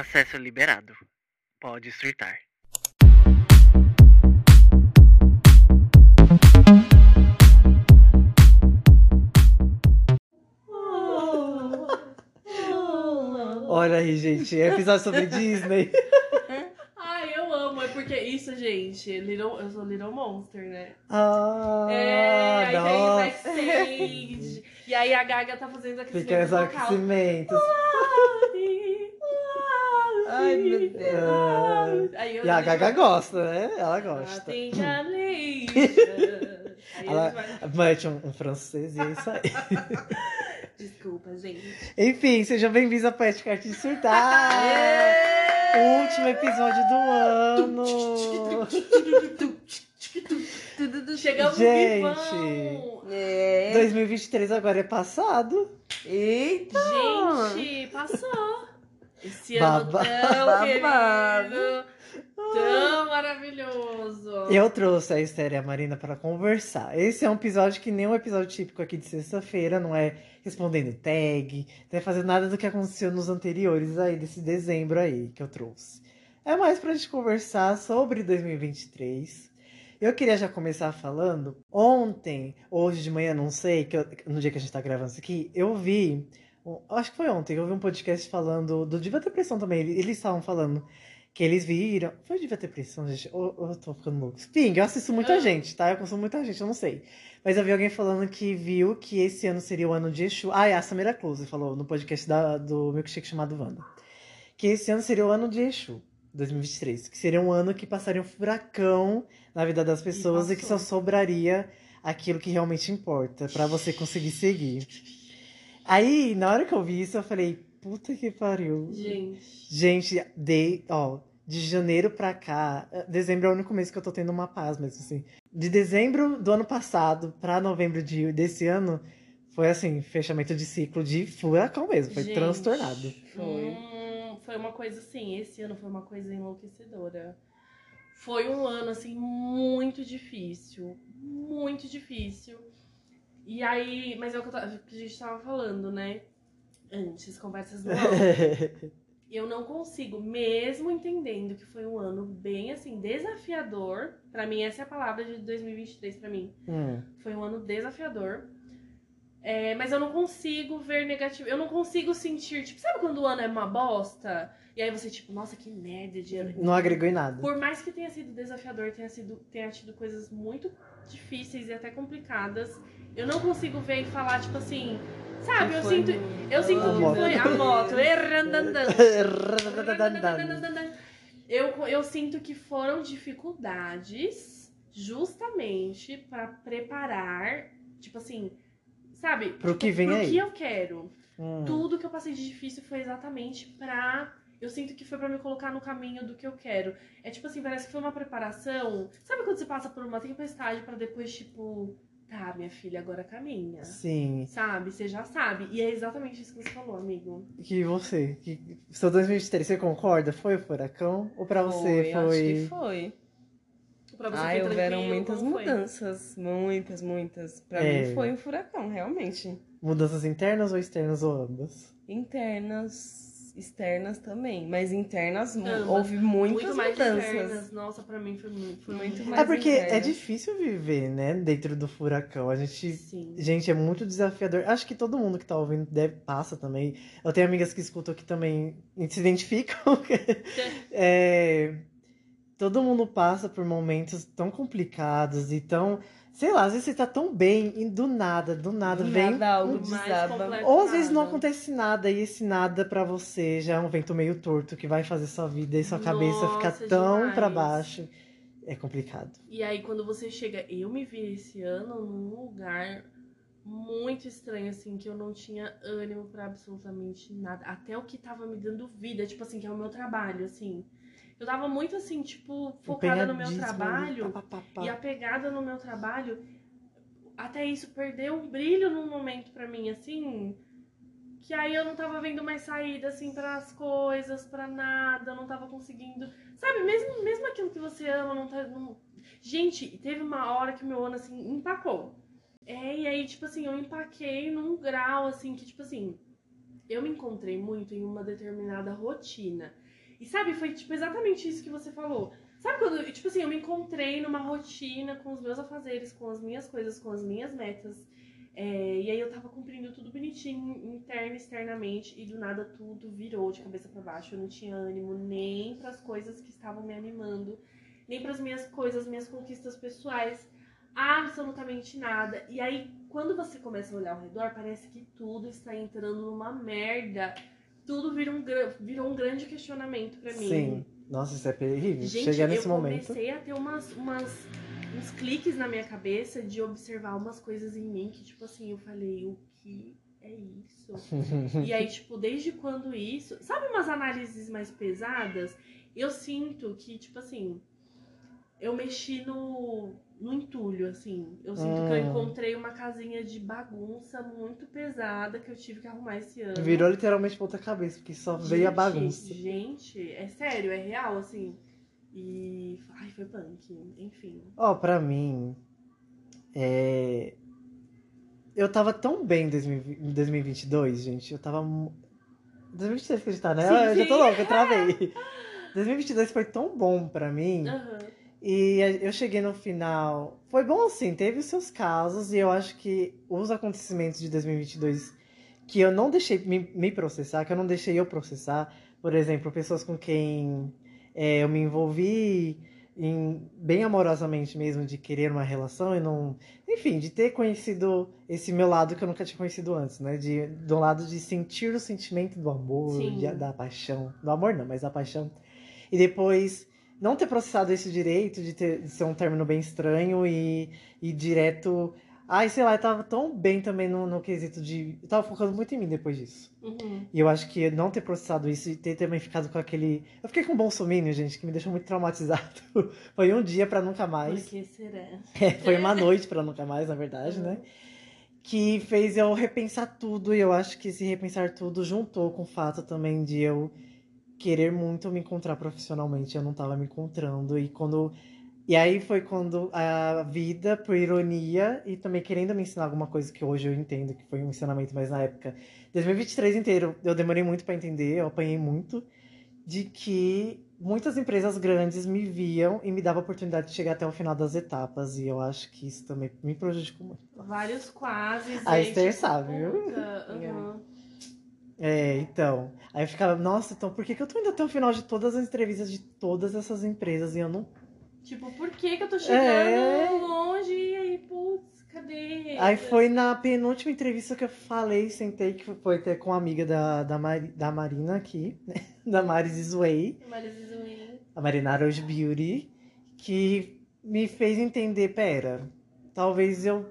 Acesso liberado. Pode surtar. Olha aí, gente, é episódio sobre Disney. Ai, eu amo. É porque isso, gente, Little, eu sou Little Monster, né? Ah, é, aí tem nossa. backstage. e aí a Gaga tá fazendo aquele Pequenos vocal. aquecimentos. Ai, meu Deus. Aí eu E a Gaga gosta, né? Ela "I gosta. think I need you." Aí Ela a mete um, um francês e é isso aí. Desculpa, gente. Enfim, sejam bem-vindos ao Podcast de Surtar. O último episódio do ano. Chegamos Gente. É. 2023 agora é passado. Eita! Gente, passou. Esse ano Baba- tão Babado. querido, tão maravilhoso. Eu trouxe a Esther e a Marina para conversar. Esse é um episódio que nem um episódio típico aqui de sexta-feira, não é respondendo tag, não é fazendo nada do que aconteceu nos anteriores aí, desse dezembro aí que eu trouxe. É mais pra gente conversar sobre 2023. Eu queria já começar falando. Ontem, hoje de manhã, não sei, que eu- no dia que a gente tá gravando isso aqui, eu vi. Acho que foi ontem, eu vi um podcast falando do Diva Depressão também. Eles estavam falando que eles viram. Foi Diva Depressão, gente? Ou eu tô ficando louco? Enfim, eu assisto muita Ah. gente, tá? Eu consumo muita gente, eu não sei. Mas eu vi alguém falando que viu que esse ano seria o ano de Exu. Ah, é a Samira Close falou no podcast da, do Milkshake chamado Wanda. Que esse ano seria o ano de Exu, 2023. Que seria um ano que passaria um furacão na vida das pessoas e, que só sobraria aquilo que realmente importa pra você conseguir seguir. Aí, na hora que eu vi isso, eu falei, puta que pariu. Gente, Gente, de, ó, de janeiro pra cá, eh, dezembro é o único mês que eu tô tendo uma paz mesmo, assim. De dezembro do ano passado pra novembro de, desse ano, foi assim, fechamento de ciclo de furacão mesmo, foi Gente. transtornado. Foi. hum, foi uma coisa assim, esse ano foi uma coisa enlouquecedora. Foi um ano, assim, muito difícil. Muito difícil. E aí, mas é o que, tava- que a gente tava falando, né? Antes, conversas do ano. eu não consigo, mesmo entendendo que foi um ano bem assim desafiador, Pra mim essa é a palavra de 2023 pra mim. Hum. Foi um ano desafiador. É, mas eu não consigo ver negativo. Eu não consigo sentir, tipo, sabe quando o ano é uma bosta? E aí você, tipo, nossa, que merda de ano. Não agregou em nada. Por mais que tenha sido desafiador, tenha, sido, tenha tido coisas muito difíceis e até complicadas, eu não consigo ver e falar, tipo assim, sabe? Eu sinto. Eu sinto A que foi a moto. Eu, eu sinto que foram dificuldades justamente pra preparar, tipo assim, sabe? Pro Tipo, que vem pro aí. que eu quero. Hum. Tudo que eu passei de difícil foi exatamente pra. Eu sinto que foi pra me colocar no caminho do que eu quero. É tipo assim, parece que foi uma preparação. Sabe quando você passa por uma tempestade pra depois, tipo, tá, minha filha, agora caminha. Sim. Sabe? Você já sabe. E é exatamente isso que você falou, amigo. Que você, que, seu 2023, você concorda? Foi o furacão? Ou pra você Acho que foi. foi. Pra você Ai, foi houveram muitas como foi? mudanças. Muitas, muitas. Pra É. mim foi um furacão, realmente. Mudanças internas ou externas ou ambas? Internas, externas também. Mas internas, Ambas. houve muitas Muito mais mudanças. internas. Nossa, pra mim foi muito. Foi Muito muito mais É porque é internas. difícil viver, né? Dentro do furacão. A gente Sim. Gente, é muito desafiador. Acho que todo mundo que tá ouvindo deve, passa também. Eu tenho amigas que escutam que também se identificam. É, todo mundo passa por momentos tão complicados e tão. Sei lá, às vezes você tá tão bem e do nada, do nada Do vem. nada algo um- mais desaba. Ou às vezes não acontece nada e esse nada pra você já é um vento meio torto que vai fazer sua vida e sua cabeça ficar Nossa, tão demais. pra baixo. É complicado. E aí, quando você chega. Eu me vi esse ano num lugar muito estranho, assim, que eu não tinha ânimo pra absolutamente nada. Até o que tava me dando vida, tipo assim, que é o meu trabalho, assim. Eu tava muito assim, tipo, focada no meu ali, trabalho. pá, pá, pá. E a pegada no meu trabalho, até isso perdeu um brilho num momento pra mim, assim. Que aí eu não tava vendo mais saída, assim, para as coisas, pra nada, eu não tava conseguindo. Sabe, mesmo, mesmo aquilo que você ama, não tá. não- Gente, teve uma hora que o meu ano, assim, empacou. É, e aí, tipo assim, eu empaquei num grau, assim, que, tipo assim, eu me encontrei muito em uma determinada rotina. E sabe, foi tipo exatamente isso que você falou. Sabe quando, tipo assim, eu me encontrei numa rotina com os meus afazeres, com as minhas coisas, com as minhas metas. É, e aí eu tava cumprindo tudo bonitinho, interno e externamente, e do nada tudo virou de cabeça para baixo. Eu não tinha ânimo nem para as coisas que estavam me animando, nem para as minhas coisas, minhas conquistas pessoais, absolutamente nada. E aí, quando você começa a olhar ao redor, parece que tudo está entrando numa merda. Tudo vira um, virou um grande questionamento para mim. Sim. Nossa, isso é terrível. Gente, Chegar nesse eu momento. comecei a ter umas, umas, uns cliques na minha cabeça de observar umas coisas em mim que, tipo assim, eu falei, o que é isso? e aí, tipo, desde quando isso. Sabe umas análises mais pesadas? Eu sinto que, tipo assim, eu mexi no, no entulho, assim. Eu sinto que eu Hum. encontrei uma casinha de bagunça muito pesada que eu tive que arrumar esse ano. Virou literalmente ponta cabeça, porque só veio a Gente, bagunça. Gente, é sério, é real, assim. E. Ai, foi punk. Enfim. Ó, pra mim, é... eu tava tão bem em 2020 em 2022, gente. Eu tava. mu- 2023 que a gente tá, né? Sim, eu já tô louca, eu travei. 2022 foi tão bom pra mim. Aham. E eu cheguei no final. Foi bom assim, teve os seus casos, e eu acho que os acontecimentos de 2022 que eu não deixei me, me processar, que eu não deixei eu processar, por exemplo, pessoas com quem é, eu me envolvi em- bem amorosamente mesmo, de querer uma relação e não. Enfim, de ter conhecido esse meu lado que eu nunca tinha conhecido antes, né? De, do lado de sentir o sentimento do amor, de- da paixão. Do amor não, mas da paixão. E depois não ter processado isso direito, de, ter, de ser um término bem estranho e, e direto. Ai, sei lá, eu tava tão bem também no, no quesito de. Eu tava focando muito em mim depois disso. Uhum. E eu acho que não ter processado isso e ter também ficado com aquele. Eu fiquei com um bolsominion, gente, que me deixou muito traumatizado. Foi um dia pra nunca Por mais. que será? É, foi uma noite pra nunca mais, na verdade, né? Que fez eu repensar tudo, e eu acho que esse repensar tudo juntou com o fato também de eu querer muito me encontrar profissionalmente. Eu não tava me encontrando, e quando. E aí foi quando a vida, por ironia, e também querendo me ensinar alguma coisa que hoje eu entendo que foi um ensinamento, mas na época, 2023 inteiro, eu demorei muito pra entender, eu apanhei muito, de que muitas empresas grandes me viam e me davam a oportunidade de chegar até o final das etapas, e eu acho que isso também me prejudicou muito. Vários quase. A Esther sabe, viu? aham. É, então. Aí eu ficava, nossa, então por que, que eu tô indo até o final de todas as entrevistas de todas essas empresas e eu não. Tipo, por que, que eu tô chegando É. longe e aí, putz, cadê? Aí foi na penúltima entrevista que eu falei, sentei, que foi até com uma amiga da, da, Mari- da Marina aqui, né? Da Maris Sway, Maris Izuin. a Marina Rose Beauty, que me fez entender, pera, talvez eu,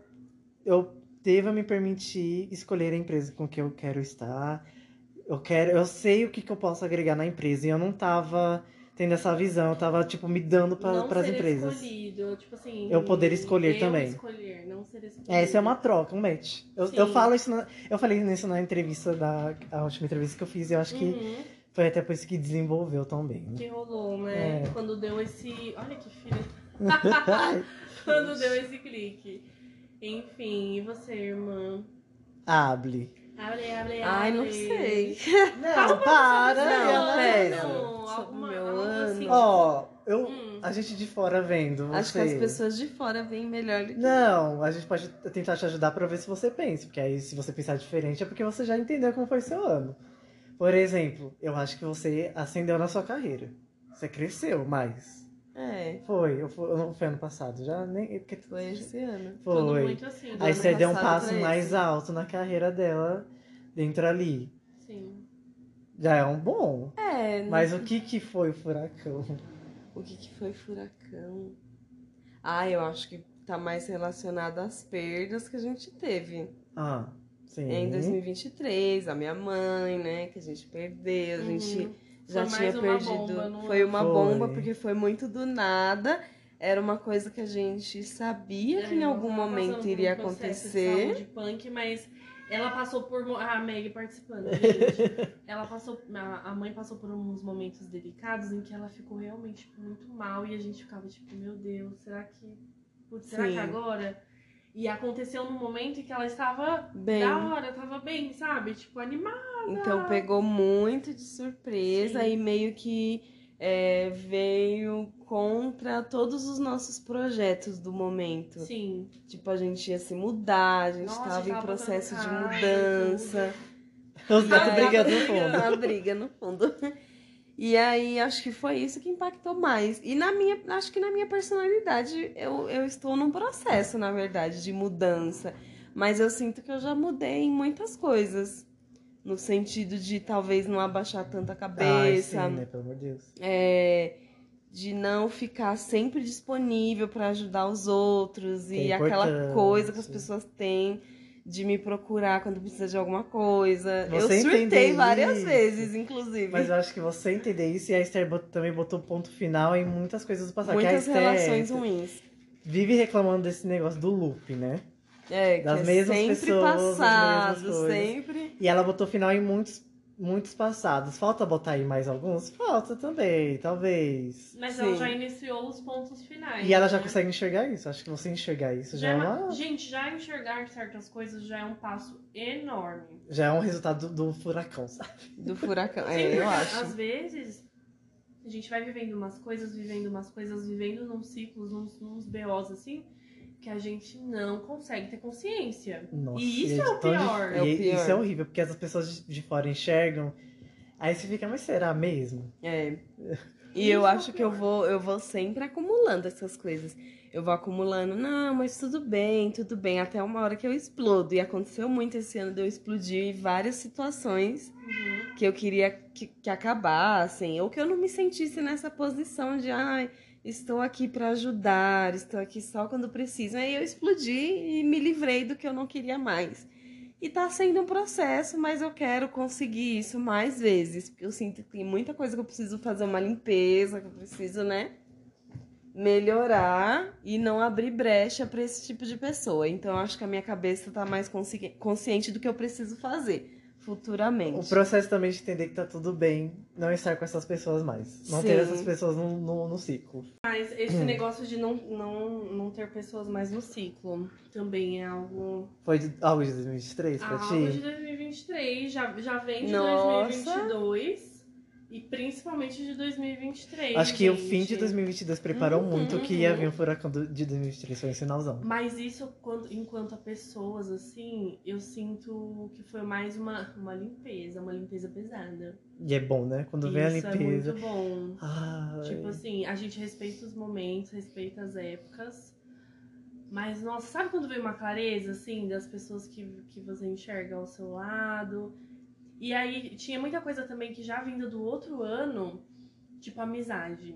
eu deva me permitir escolher a empresa com que eu quero estar. Eu quero, eu sei o que, que eu posso agregar na empresa e eu não tava tendo essa visão, eu tava tipo me dando para as empresas. escolhido, tipo assim. Eu poder escolher eu também. escolher, não ser escolhido. É, isso é uma troca, um match. Eu, Sim. eu falo isso, na- eu falei nisso na entrevista da a última entrevista que eu fiz, e eu acho que Uhum, foi até por isso que desenvolveu também. que rolou, né? É. Quando deu esse. Olha que filho. Quando deu esse clique. Enfim, e você, irmã? Hable. Abre, abre, Ai, não abre. sei. Não, para, Não, Ana, pera. pera. Alguma, Meu ano. assim. Ó, eu, Hum. a gente de fora vendo, você... Acho que as pessoas de fora veem melhor do que Não, a gente pode tentar te ajudar pra ver se você pensa, porque aí se você pensar diferente é porque você já entendeu como foi seu ano. Por exemplo, eu acho que você ascendeu na sua carreira. Você cresceu mais. É, Foi, eu, não foi ano passado, já nem. porque- foi esse ano. Tudo Foi. muito assim. Aí ano você deu um passo mais esse. alto na carreira dela dentro ali. Sim. Já é um bom. É, Mas o que que foi o furacão? o que, que foi furacão? Ah, eu acho que tá mais relacionado às perdas que a gente teve. Ah, sim. Em 2023, a minha mãe, né, que a gente perdeu, a gente Uhum. Já Foi tinha mais uma perdido. bomba no foi ano. uma Foi. bomba porque foi muito do nada. Era uma coisa que a gente sabia que em É, algum momento iria um de acontecer. saúde punk, mas ela passou por. A Meg participando, gente. ela passou. A mãe passou por uns momentos delicados em que ela ficou realmente muito mal e a gente ficava tipo, meu Deus, será que. Putz, será Sim. que agora? E aconteceu num momento em que ela estava Bem. da hora, tava bem, sabe? Tipo, animada. Então pegou muito de surpresa Sim. e meio que é, veio contra todos os nossos projetos do momento. Sim. Tipo, a gente ia se mudar, a gente Nossa, tava em processo de mudança. Os gatos brigando no fundo. Uma briga no fundo. E aí, acho que foi isso que impactou mais. E na minha, acho que na minha personalidade, eu, eu estou num processo, na verdade, de mudança. Mas eu sinto que eu já mudei em muitas coisas. No sentido de talvez não abaixar tanta Ai, cabeça. sim, né? Pelo amor de Deus. é, de não ficar sempre disponível para ajudar os outros Que é e aquela coisa que as pessoas têm de me procurar quando precisa de alguma coisa. Você eu surtei várias isso. vezes, inclusive. Mas eu acho que você entender isso e a Esther bot- também botou ponto final em muitas coisas do passado. que a Muitas Esther relações ruins. vive reclamando desse negócio do loop, né? É, Das que é mesmas sempre pessoas, passado, sempre. E ela botou final em muitos, muitos passados. Falta botar aí mais alguns? Falta também, talvez. Mas Sim. ela já iniciou os pontos finais. E ela já né? consegue enxergar isso. Acho que você enxergar isso já, Já é é uma- uma. Gente, já enxergar certas coisas já é um passo enorme. Já é um resultado do, do furacão, sabe? Do furacão. Sim, É, porque eu acho. Às vezes, a gente vai vivendo umas coisas, vivendo umas coisas, vivendo num ciclos, nos, nos BOs assim, que a gente não consegue ter consciência. Nossa, E isso de é o pior. É o e pior. Isso é horrível, porque as pessoas de- de fora enxergam. Aí você fica, mas será mesmo? É. E Isso eu é acho que eu vou, eu vou sempre acumulando essas coisas. Eu vou acumulando, não, mas tudo bem, tudo bem, até uma hora que eu explodo. E aconteceu muito esse ano de eu explodir em várias situações Uhum. que eu queria que, que acabassem, ou que eu não me sentisse nessa posição de, ai, estou aqui para ajudar, estou aqui só quando preciso. Aí eu explodi e me livrei do que eu não queria mais. E tá sendo um processo, mas eu quero conseguir isso mais vezes, porque eu sinto que tem muita coisa que eu preciso fazer uma limpeza, que eu preciso, né? Melhorar e não abrir brecha para esse tipo de pessoa. Então, eu acho que a minha cabeça tá mais consci- consciente do que eu preciso fazer futuramente. O processo também de entender que tá tudo bem não estar com essas pessoas mais. Não ter Sim. essas pessoas no, no, no ciclo. Mas esse Hum. negócio de não, não, não ter pessoas mais no ciclo também é algo, Foi de- algo de 2023 pra algo ti? de 2023. Já, já vem de Nossa. 2022 e principalmente de 2023. Acho que o gente. fim de 2022 preparou Uhum, muito que ia vir o furacão de 2023. Foi um sinalzão. Mas isso, quando, enquanto a pessoas, assim, eu sinto que foi mais uma, uma limpeza, uma limpeza pesada. E é bom, né? Quando vem a isso limpeza. é muito bom. Ai. Tipo assim, a gente respeita os momentos, respeita as épocas. Mas, nossa, sabe quando vem uma clareza, assim, das pessoas que, que você enxerga ao seu lado? E aí, tinha muita coisa também que já vinda do outro ano, tipo amizade,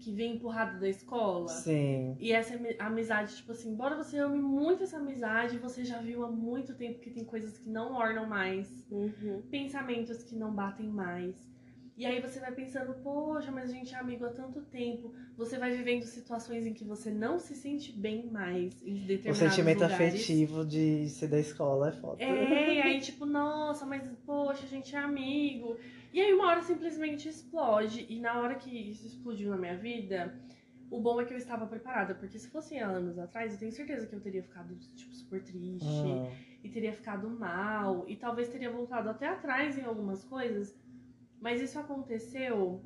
que vem empurrada da escola. Sim. E essa ami- amizade, tipo assim, embora você ame muito essa amizade, você já viu há muito tempo que tem coisas que não ornam mais Uhum. pensamentos que não batem mais. E aí você vai pensando, poxa, mas a gente é amigo há tanto tempo. Você vai vivendo situações em que você não se sente bem mais em O determinados sentimento lugares. afetivo de ser da escola é foda. É, e aí tipo, nossa, mas poxa, a gente é amigo. E aí uma hora simplesmente explode. E na hora que isso explodiu na minha vida, o bom é que eu estava preparada. Porque se fosse há anos atrás, eu tenho certeza que eu teria ficado, tipo, super triste Hum. e teria ficado mal e talvez teria voltado até atrás em algumas coisas. Mas isso aconteceu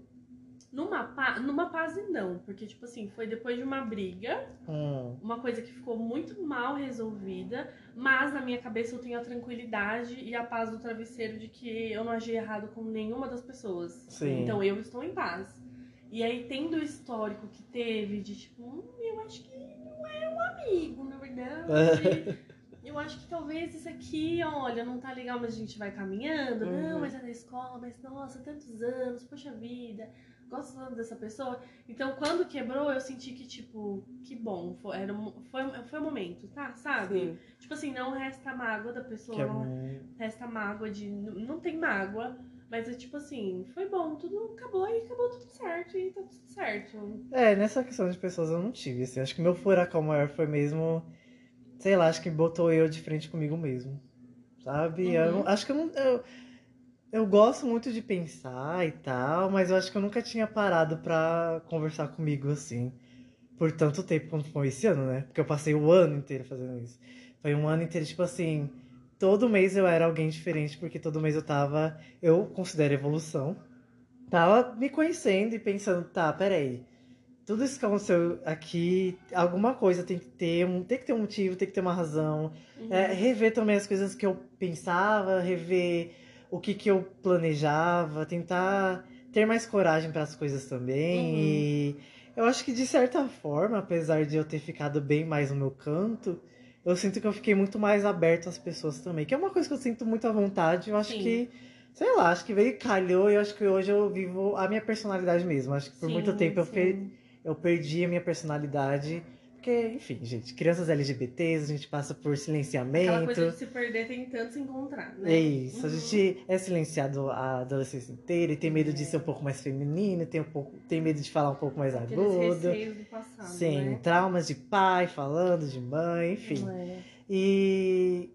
numa, pa- numa fase não, porque tipo assim, foi depois de uma briga, Hum. uma coisa que ficou muito mal resolvida, mas na minha cabeça eu tenho a tranquilidade e a paz do travesseiro de que eu não agi errado com nenhuma das pessoas. Sim. Então eu estou em paz. E aí tendo o histórico que teve de tipo, hum, eu acho que não é um amigo, na verdade. Eu acho que talvez isso aqui, olha, não tá legal, mas a gente vai caminhando. Não, Uhum. mas é da escola, mas nossa, tantos anos, poxa vida, gosto tanto dessa pessoa. Então, quando quebrou, eu senti que, tipo, que bom, foi, era, foi, foi o momento, tá? Sabe? Sim. Tipo assim, não resta mágoa da pessoa, é não resta mágoa de. Não não tem mágoa, mas é tipo assim, foi bom, tudo acabou e acabou tudo certo e tá tudo certo. É, nessa questão de pessoas eu não tive, assim. Acho que meu furacão maior foi mesmo. Sei lá, acho que botou eu de frente comigo mesmo. Sabe? Eu Uhum. não- acho que eu não. Eu, eu gosto muito de pensar e tal, mas eu acho que eu nunca tinha parado pra conversar comigo assim. por tanto tempo quanto foi esse ano, né? Porque eu passei o ano inteiro fazendo isso. Foi um ano inteiro, tipo assim, todo mês eu era alguém diferente, porque todo mês eu tava, eu considero evolução, tava me conhecendo e pensando, tá, peraí, tudo isso que aconteceu aqui, alguma coisa tem que ter, um, tem que ter um motivo, tem que ter uma razão. Uhum. É, rever também as coisas que eu pensava, rever o que, que eu planejava, tentar ter mais coragem para as coisas também. Uhum. E eu acho que de certa forma, apesar de eu ter ficado bem mais no meu canto, eu sinto que eu fiquei muito mais aberto às pessoas também. Que é uma coisa que eu sinto muito à vontade. Eu acho Sim. que, sei lá, acho que veio e calhou e eu acho que hoje eu vivo a minha personalidade mesmo. Acho que por muito Sim, tempo eu, sim. fe- eu perdi a minha personalidade. Porque, enfim, gente, crianças LGBTs, a gente passa por Aquela silenciamento. coisa de se perder tentando se encontrar, né? É isso, a Uhum. gente é silenciado a adolescência inteira e tem medo de É. ser um pouco mais feminino, tem, um pouco, tem medo de falar um pouco mais Aqueles agudo. do passado, Sim, né? traumas de pai falando, de mãe, enfim. É. E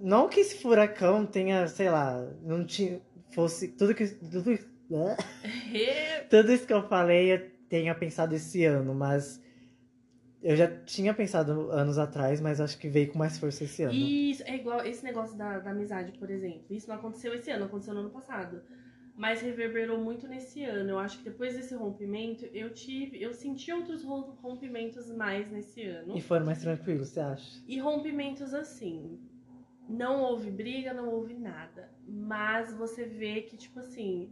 não que esse furacão tenha, sei lá, não tinha. fosse. Tudo que. Tudo, Re- tudo isso que eu falei tenha pensado esse ano, mas. Eu já tinha pensado anos atrás, mas acho que veio com mais força esse ano. Isso, é igual esse negócio da, da amizade, por exemplo. Isso não aconteceu esse ano, aconteceu no ano passado. Mas reverberou muito nesse ano. Eu acho que depois desse rompimento, eu tive. Eu senti outros ro- rompimentos mais nesse ano. E foram mais tranquilos, você acha? E rompimentos assim. Não houve briga, não houve nada. Mas você vê que, tipo assim,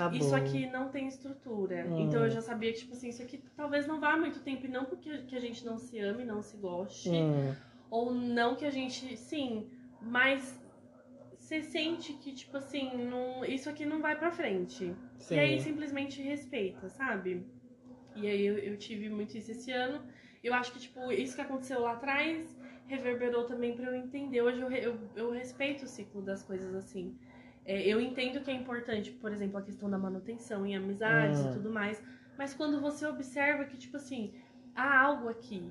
Acabou. isso aqui não tem estrutura. Hum. Então eu já sabia que, tipo assim, isso aqui talvez não vá muito tempo. E não porque que a gente não se ame, não se goste. Hum, Ou não que a gente. Sim, mas você sente que, tipo assim, não, isso aqui não vai pra frente. sim. E aí simplesmente respeita, sabe? E aí eu, eu tive muito isso esse ano. Eu acho que, tipo, isso que aconteceu lá atrás reverberou também pra eu entender. Hoje eu, eu, eu respeito o ciclo das coisas assim. É, eu entendo que é importante, por exemplo, a questão da manutenção em amizades Hum. e tudo mais. Mas quando você observa que, tipo assim, há algo aqui.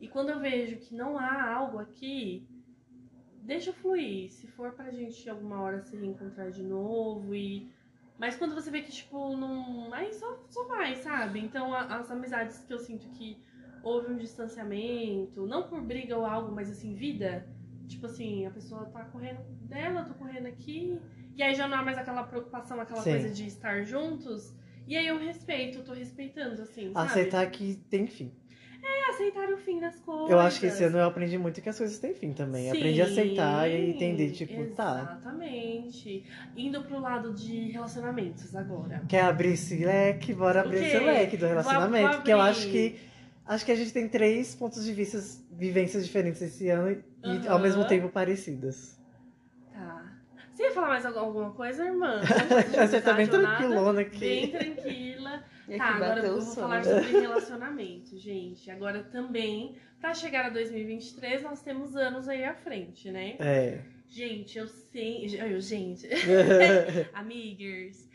E quando eu vejo que não há algo aqui, deixa fluir. Se for pra gente alguma hora se reencontrar de novo e. Mas quando você vê que, tipo, não. Aí só, só vai, sabe? Então a- as amizades que eu sinto que houve um distanciamento, não por briga ou algo, mas assim, vida. Tipo assim, a pessoa tá correndo dela, eu tô correndo aqui. E aí já não há mais aquela preocupação, aquela Sim. coisa de estar juntos. E aí eu respeito, eu tô respeitando, assim, sabe? Aceitar que tem fim. É aceitar o fim das coisas. Eu acho que esse ano eu aprendi muito que as coisas têm fim também. Aprendi a aceitar e Sim, entender, tipo, tá. Exatamente. Indo pro lado de relacionamentos agora. Quer abrir esse leque? Bora abrir esse leque do relacionamento. vou Porque eu acho que. Acho que a gente tem três pontos de vista, vivências diferentes esse ano e ao mesmo tempo parecidas. Falar mais alguma- coisa, irmã? Você tá bem tranquilona Bem aqui. tranquila. E Tá, agora eu vou sono. falar sobre relacionamento, gente. Agora também, pra chegar a 2023, nós temos anos aí à frente, né? É. Gente, eu sei. Eu, gente. Amigas,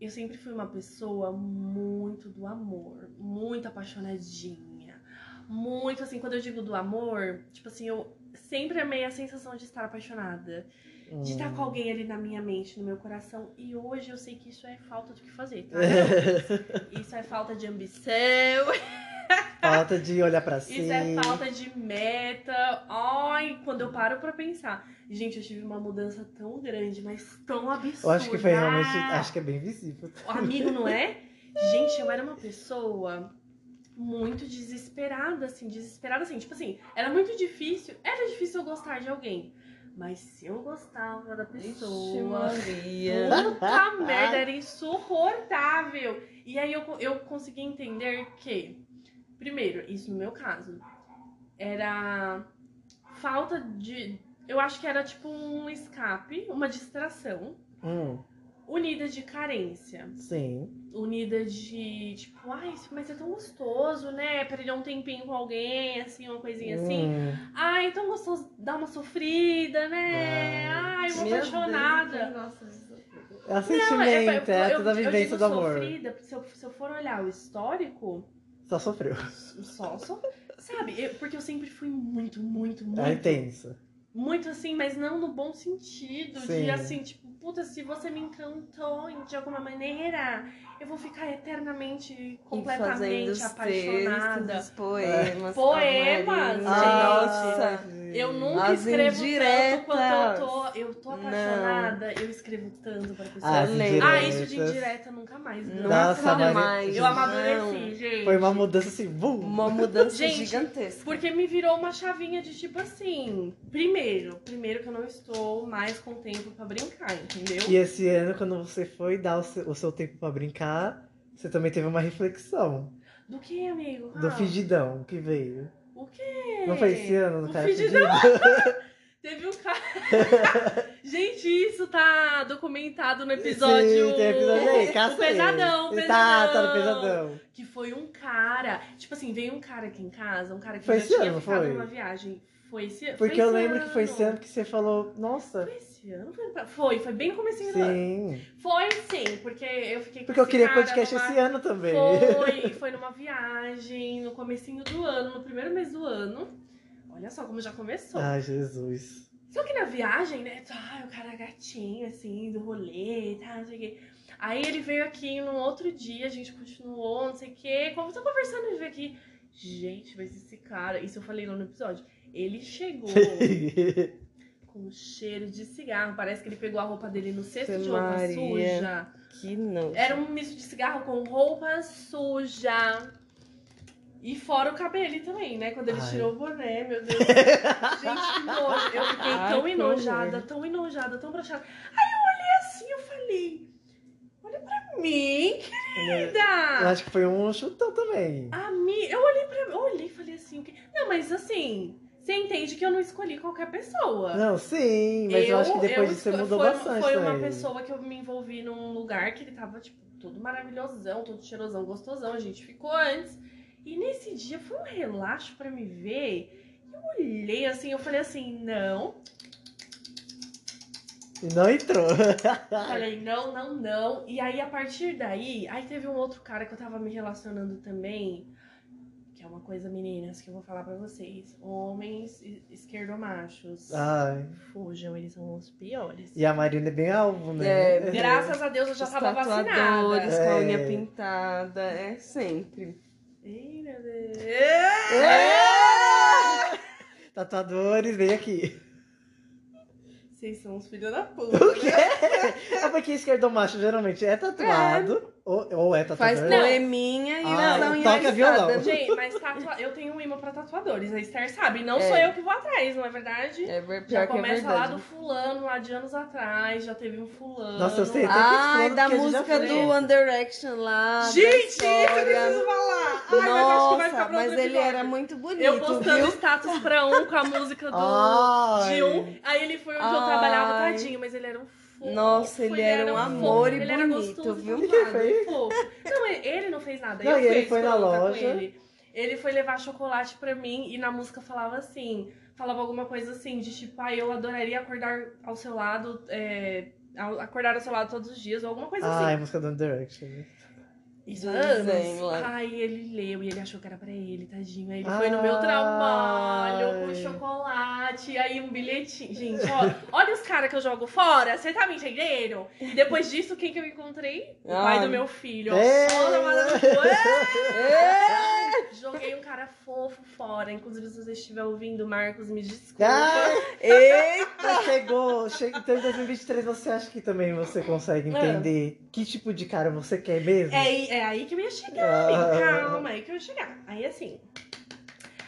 eu sempre fui uma pessoa muito do amor, muito apaixonadinha. Muito assim, quando eu digo do amor, tipo assim, eu sempre amei a sensação de estar apaixonada, de estar com alguém ali na minha mente, no meu coração. E hoje eu sei que isso é falta do que fazer, tá? Isso é falta de ambição, Falta de olhar pra si. isso é falta de meta. Ai, quando eu paro pra pensar. Gente, eu tive uma mudança tão grande, mas tão absurda. Eu acho que foi realmente. Acho que é bem visível. O amigo, não é? Gente, eu era uma pessoa muito desesperada, assim, desesperada, assim, tipo assim, era muito difícil, era difícil eu gostar de alguém. Mas se eu gostava da pessoa, Maria. puta merda, era insuportável. E aí eu, eu consegui entender que, primeiro, isso no meu caso, era falta de. Eu acho que era tipo um escape, uma distração, Hum, unida de carência sim. Unida de tipo, ai, mas é tão gostoso, né? Perder um tempinho com alguém, assim, uma coisinha assim. Hum, Ai, é tão gostoso dar uma sofrida, né? Ah, Ai, uma Meu apaixonada. Deus, é o Não, sentimento, é, eu- toda a eu vivência digo do amor. sofrida, se eu, se eu for olhar o histórico, Só sofreu. só, só sabe? Eu- porque eu sempre fui muito, muito, muito, É intenso. Muito assim, mas não no bom sentido, Sim. de assim, tipo, puta, se você me encantou de alguma maneira, eu vou ficar eternamente, completamente apaixonada. textos, os poemas. Poemas, Marina. gente. Nossa. Eu nunca As escrevo tanto quanto eu indiretas. tô. Eu tô apaixonada, eu escrevo tanto pra pessoa. Ah, Eu as. Ah, isso de indiretas. indireta nunca mais. Não. Nossa, Nunca mais. Eu amadureci, não. gente. Foi uma mudança assim, bum! Uma mudança Gente, gigantesca. Porque me virou uma chavinha de tipo assim. Primeiro, primeiro que eu não estou mais com tempo pra brincar, entendeu? E esse ano, quando você foi dar o seu, o seu tempo pra brincar, você também teve uma reflexão Do que, amigo? do Ah, fedidão que veio. O quê? Não foi esse ano, no O cara fedido? Teve um cara. Gente, isso tá documentado no episódio. Sim, tem episódio aí, caça pesadão, pesadão. Tá, tá no pesadão. Que foi um cara. Tipo assim, veio um cara aqui em casa, um cara que Foi já tinha ano, não ficado foi? numa viagem. Foi esse ano? Porque eu lembro que foi esse ano que você falou, nossa, Foi esse ano? Foi, foi, bem no comecinho do ano. sim. Foi sim, porque eu fiquei com Porque eu queria podcast numa- esse ano também. Foi, foi numa viagem, no comecinho do ano, no primeiro mês do ano. Olha só como já começou. Ai, Jesus. Só que na viagem, né? Ah, o cara gatinho, assim, do rolê, tá, não sei o quê. Aí ele veio aqui num outro dia, a gente continuou, não sei o quê. Como tô conversando, ele veio aqui. Gente, mas esse cara, isso eu falei lá no episódio. Ele chegou com cheiro de cigarro. Parece que ele pegou a roupa dele no cesto de roupa Maria. suja. Que não. Era um misto de cigarro com roupa suja. E fora o cabelo também, né? Quando ele Ai. tirou o boné, meu Deus. Gente, que nojo. Eu fiquei Ai, tão enojada, horror. tão enojada, tão broxada. Aí eu olhei assim, eu falei... Olha pra mim, Eu querida! acho que foi um chutão também. A mim, eu olhei pra eu olhei e falei assim? Não, mas assim, você entende que eu não escolhi qualquer pessoa. Não, sim, mas eu, acho que depois eu disso você mudou foi, bastante Foi uma também. pessoa que eu me envolvi num lugar que ele tava, tipo, todo maravilhosão, todo cheirosão, gostosão. A gente ficou antes. E nesse dia foi um relaxo pra me ver. Eu olhei assim, eu falei assim, não. E não entrou. Falei, não, não, não. E aí, a partir daí, aí teve um outro cara que eu tava me relacionando também. Que é uma coisa, meninas, que eu vou falar pra vocês. Homens esquerdomachos. Ai. Fujam, eles são os piores. E a Marina é bem alvo, né? É, Graças a Deus eu já Os tava tatuadores vacinada. com a É. unha pintada, é sempre. Ih, meu Deus. É! Tatuadores, vem aqui. Vocês são os filhos da puta. O quê? É porque esquerdomacho geralmente é tatuado, ou, ou é Faz tatuador. poeminha e Ah, usa a unha toca pintada. violão. Gente, mas tatua... eu tenho um imã pra tatuadores. A Esther sabe. Não É. sou eu que vou atrás, não é verdade? É ver- Já pior que é começa lá verdade. do fulano, lá de anos atrás. Já teve um fulano. Nossa, eu sei até que Ai, fulano da já música do One Direction lá. Gente, isso eu preciso falar. Ai, mas acho que vai Nossa, ficar pra mas ele episódio. era muito bonito, Eu postando viu? status pra um com a música do, Ai. de um. Aí ele foi onde eu Ai. trabalhava, tadinho, mas ele era um fofo. Nossa, ele era um amor fofo, e ele era bonito, gostoso, viu? foi? fofo. Não, ele- ele não fez nada. Não, eu e ele foi na loja. Ele. ele foi levar chocolate pra mim e na música falava assim, falava alguma coisa assim, de tipo, ah, eu adoraria acordar ao seu lado, é, acordar ao seu lado todos os dias, ou alguma coisa Ah, é assim. música do Direction. Isso há do anos. Ai, ele leu e ele achou que era pra ele, tadinho. Aí ele foi no meu trabalho com chocolate, aí um bilhetinho. Gente, ó, olha os caras que eu jogo fora, você tá me entendendo? E depois disso, quem que eu encontrei? O pai Ai. do meu filho. É. Ó! É. Joguei um cara fofo fora. Inclusive, se você estiver ouvindo, Marcos, me desculpa. Ah, Eita! mas chegou, che- Então em 2023 você acha que também você consegue Ah. entender que tipo de cara você quer mesmo? É, aí- é aí que eu ia chegar. Ah. Calma, é aí que eu ia chegar. Aí assim.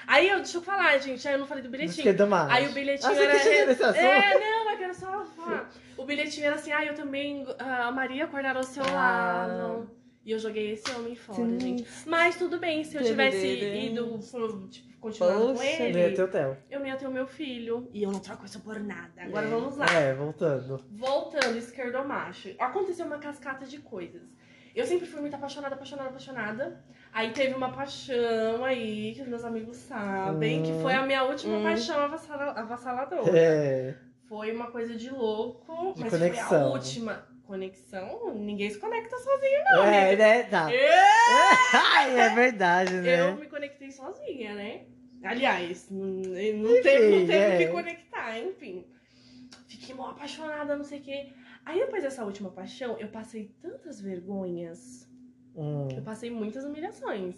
Aí eu, deixa eu falar, gente. Aí eu não falei do bilhetinho. Aí o bilhetinho Ah, você era. chegar nesse assunto? É, não, eu quero só falar. O bilhetinho era assim, ah, eu também ah, amaria acordar ao seu Ah. lado. E eu joguei esse homem fora, Sim. gente. Mas tudo bem, se eu tivesse ido, pro- tipo, continuado com Poxa, Não ia ele, ter hotel. eu não ia ter o meu filho. E eu não troco isso por nada. Agora vamos lá. É, voltando. Voltando, esquerdomacho. Aconteceu uma cascata de coisas. Eu sempre fui muito apaixonada, apaixonada, apaixonada. Aí teve uma paixão aí, que os meus amigos sabem, Hum. que foi a minha última Hum. paixão avassala- avassaladora. É. Foi uma coisa de louco, De mas foi a conexão. última. Conexão? Ninguém se conecta sozinho, não. é, né? Tá. Eu, Ai, é verdade, né? eu me conectei sozinha, né? Aliás, não, não teve, não teve é. o que conectar, enfim. fiquei mó apaixonada, não sei o quê. Aí depois dessa última paixão, eu passei tantas vergonhas. Hum. Eu passei muitas humilhações.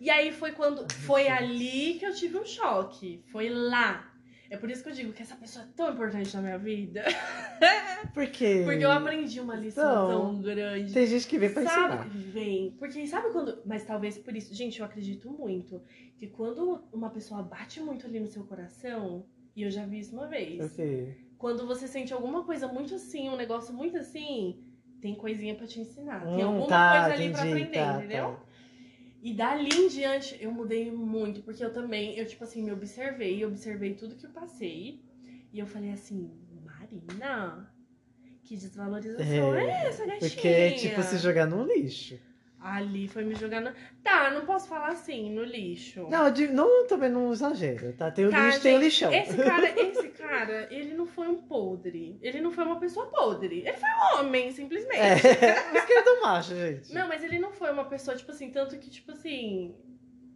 E aí foi quando. Foi ali que eu tive um choque. Foi lá. É por isso que eu digo que essa pessoa é tão importante na minha vida. Porque. Porque eu aprendi uma lição Então, tão grande. Tem gente que vem pra sabe? ensinar. Vem. Porque sabe quando. Mas talvez por isso. Gente, eu acredito muito que quando uma pessoa bate muito ali no seu coração, e eu já vi isso uma vez, Ok. quando você sente alguma coisa muito assim, um negócio muito assim, tem coisinha pra te ensinar. tem Hum, alguma tá, coisa ali pra entendi, aprender, tá, entendeu? tá. E dali em diante eu mudei muito, porque eu também, eu tipo assim, me observei, observei tudo que eu passei. E eu falei assim, Marina, que desvalorização é, É, essa, gatinha? Porque é tipo se jogar no lixo. Ali foi me jogando. Tá, não posso falar assim, no lixo. Não, de- não também não exagera, tá? Tem o Tá, lixo, tem o gente, lixão. Esse cara, esse cara, ele não foi um podre. Ele não foi uma pessoa podre. Ele foi um homem, simplesmente. É, o esquerdo macho, gente. Não, mas ele não foi uma pessoa, tipo assim, tanto que, tipo assim,